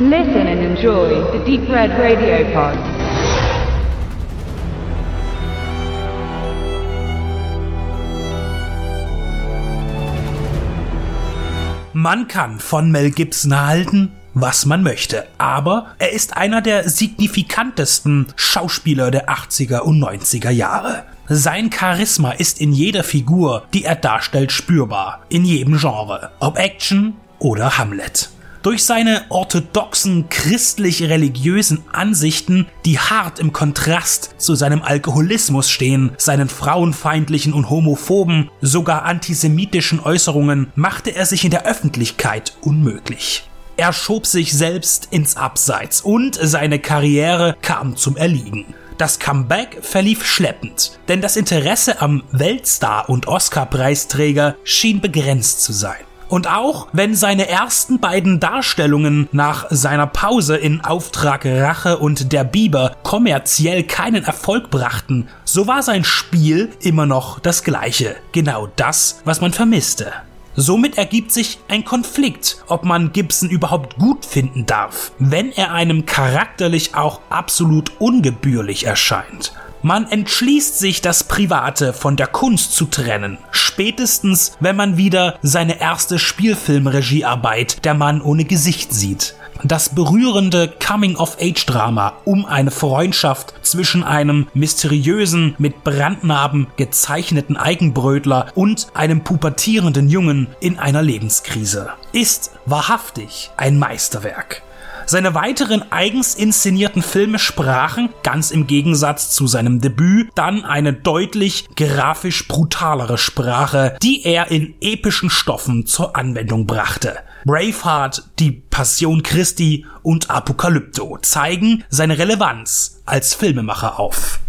Listen and enjoy the Deep Red Radio Pod. Man kann von Mel Gibson halten, was man möchte, aber er ist einer der signifikantesten Schauspieler der 80er und 90er Jahre. Sein Charisma ist in jeder Figur, die er darstellt, spürbar, in jedem Genre, ob Action oder Hamlet. Durch seine orthodoxen christlich-religiösen Ansichten, die hart im Kontrast zu seinem Alkoholismus stehen, seinen frauenfeindlichen und homophoben, sogar antisemitischen Äußerungen, machte er sich in der Öffentlichkeit unmöglich. Er schob sich selbst ins Abseits und seine Karriere kam zum Erliegen. Das Comeback verlief schleppend, denn das Interesse am Weltstar und Oscar-Preisträger schien begrenzt zu sein. Und auch wenn seine ersten beiden Darstellungen nach seiner Pause in Auftrag Rache und der Biber kommerziell keinen Erfolg brachten, so war sein Spiel immer noch das gleiche. Genau das, was man vermisste. Somit ergibt sich ein Konflikt, ob man Gibson überhaupt gut finden darf, wenn er einem charakterlich auch absolut ungebührlich erscheint. Man entschließt sich, das Private von der Kunst zu trennen. Spätestens, wenn man wieder seine erste Spielfilmregiearbeit Der Mann ohne Gesicht sieht. Das berührende Coming-of-Age-Drama um eine Freundschaft zwischen einem mysteriösen, mit Brandnarben gezeichneten Eigenbrötler und einem pubertierenden Jungen in einer Lebenskrise ist wahrhaftig ein Meisterwerk. Seine weiteren eigens inszenierten Filme sprachen, ganz im Gegensatz zu seinem Debüt, dann eine deutlich grafisch brutalere Sprache, die er in epischen Stoffen zur Anwendung brachte. Braveheart, die Passion Christi und Apokalypto zeigen seine Relevanz als Filmemacher auf.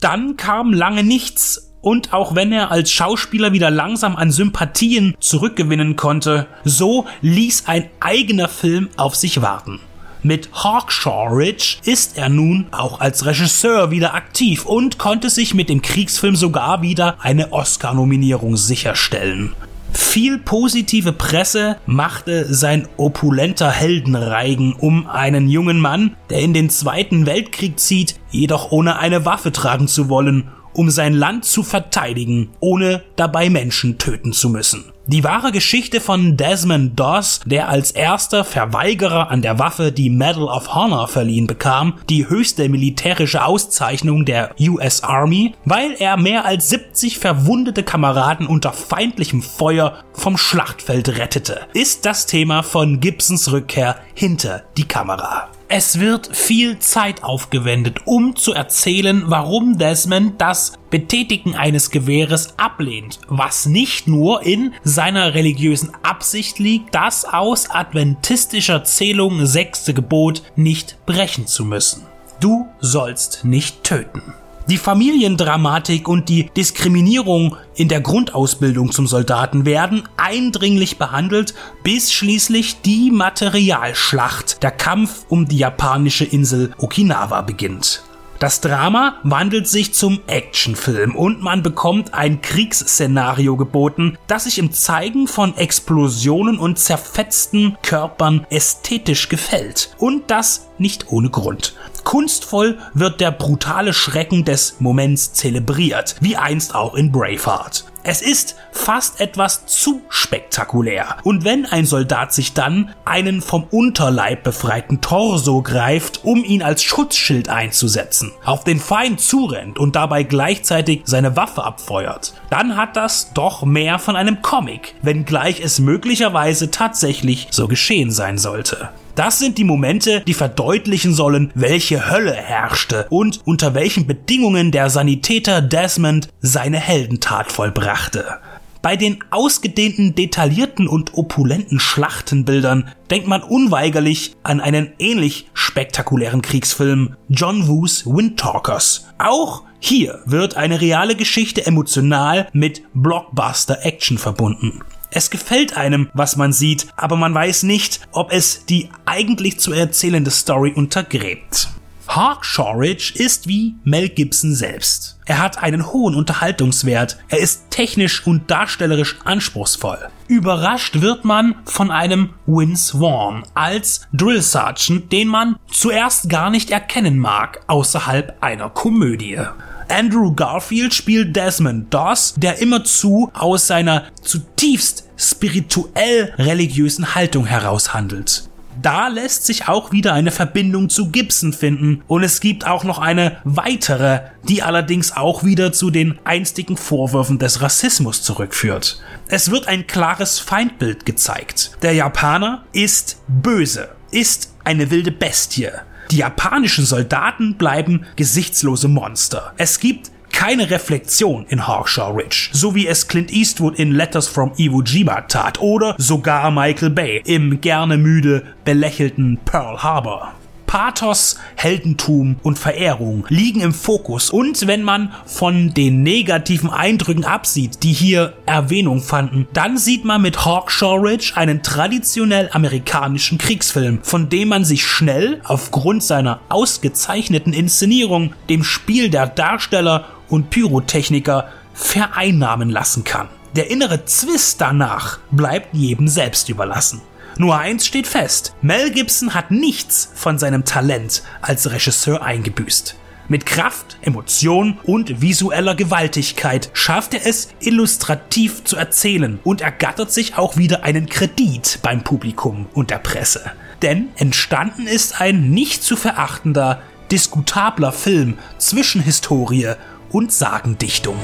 Dann kam lange nichts und auch wenn er als Schauspieler wieder langsam an Sympathien zurückgewinnen konnte, so ließ ein eigener Film auf sich warten. Mit Hawkshaw Ridge ist er nun auch als Regisseur wieder aktiv und konnte sich mit dem Kriegsfilm sogar wieder eine Oscar-Nominierung sicherstellen. Viel positive Presse machte sein opulenter Heldenreigen um einen jungen Mann, der in den Zweiten Weltkrieg zieht, jedoch ohne eine Waffe tragen zu wollen, um sein Land zu verteidigen, ohne dabei Menschen töten zu müssen. Die wahre Geschichte von Desmond Doss, der als erster Verweigerer an der Waffe die Medal of Honor verliehen bekam, die höchste militärische Auszeichnung der US Army, weil er mehr als 70 verwundete Kameraden unter feindlichem Feuer vom Schlachtfeld rettete, ist das Thema von Gibsons Rückkehr hinter die Kamera. Es wird viel Zeit aufgewendet, um zu erzählen, warum Desmond das Betätigen eines Gewehres ablehnt, was nicht nur in seiner religiösen Absicht liegt, das aus adventistischer Zählung sechste Gebot nicht brechen zu müssen. Du sollst nicht töten. Die Familiendramatik und die Diskriminierung in der Grundausbildung zum Soldaten werden eindringlich behandelt, bis schließlich die Materialschlacht, der Kampf um die japanische Insel Okinawa beginnt. Das Drama wandelt sich zum Actionfilm und man bekommt ein Kriegsszenario geboten, das sich im Zeigen von Explosionen und zerfetzten Körpern ästhetisch gefällt. Und das nicht ohne Grund. Kunstvoll wird der brutale Schrecken des Moments zelebriert, wie einst auch in Braveheart. Es ist fast etwas zu spektakulär. Und wenn ein Soldat sich dann einen vom Unterleib befreiten Torso greift, um ihn als Schutzschild einzusetzen, auf den Feind zurennt und dabei gleichzeitig seine Waffe abfeuert, dann hat das doch mehr von einem Comic, wenngleich es möglicherweise tatsächlich so geschehen sein sollte. Das sind die Momente, die verdeutlichen sollen, welche Hölle herrschte und unter welchen Bedingungen der Sanitäter Desmond seine Heldentat vollbrachte. Bei den ausgedehnten, detaillierten und opulenten Schlachtenbildern denkt man unweigerlich an einen ähnlich spektakulären Kriegsfilm John Woos Windtalkers. Auch hier wird eine reale Geschichte emotional mit Blockbuster-Action verbunden. Es gefällt einem, was man sieht, aber man weiß nicht, ob es die eigentlich zu erzählende Story untergräbt. Hawkshaw Ridge ist wie Mel Gibson selbst. Er hat einen hohen Unterhaltungswert, er ist technisch und darstellerisch anspruchsvoll. Überrascht wird man von einem Vince Vaughn als Drill Sergeant, den man zuerst gar nicht erkennen mag außerhalb einer Komödie. Andrew Garfield spielt Desmond Doss, der immerzu aus seiner zutiefst spirituell religiösen Haltung heraus handelt. Da lässt sich auch wieder eine Verbindung zu Gibson finden und es gibt auch noch eine weitere, die allerdings auch wieder zu den einstigen Vorwürfen des Rassismus zurückführt. Es wird ein klares Feindbild gezeigt. Der Japaner ist böse, ist eine wilde Bestie. Die japanischen Soldaten bleiben gesichtslose Monster. Es gibt keine Reflexion in Hawkshaw Ridge, so wie es Clint Eastwood in Letters from Iwo Jima tat oder sogar Michael Bay im gerne müde belächelten Pearl Harbor. Pathos, Heldentum und Verehrung liegen im Fokus und wenn man von den negativen Eindrücken absieht, die hier Erwähnung fanden, dann sieht man mit Hawkshaw Ridge einen traditionell amerikanischen Kriegsfilm, von dem man sich schnell aufgrund seiner ausgezeichneten Inszenierung, dem Spiel der Darsteller und Pyrotechniker vereinnahmen lassen kann. Der innere Zwist danach bleibt jedem selbst überlassen. Nur eins steht fest. Mel Gibson hat nichts von seinem Talent als Regisseur eingebüßt. Mit Kraft, Emotion und visueller Gewaltigkeit schafft er es, illustrativ zu erzählen und ergattert sich auch wieder einen Kredit beim Publikum und der Presse. Denn entstanden ist ein nicht zu verachtender, diskutabler Film zwischen Historie und Sagendichtung.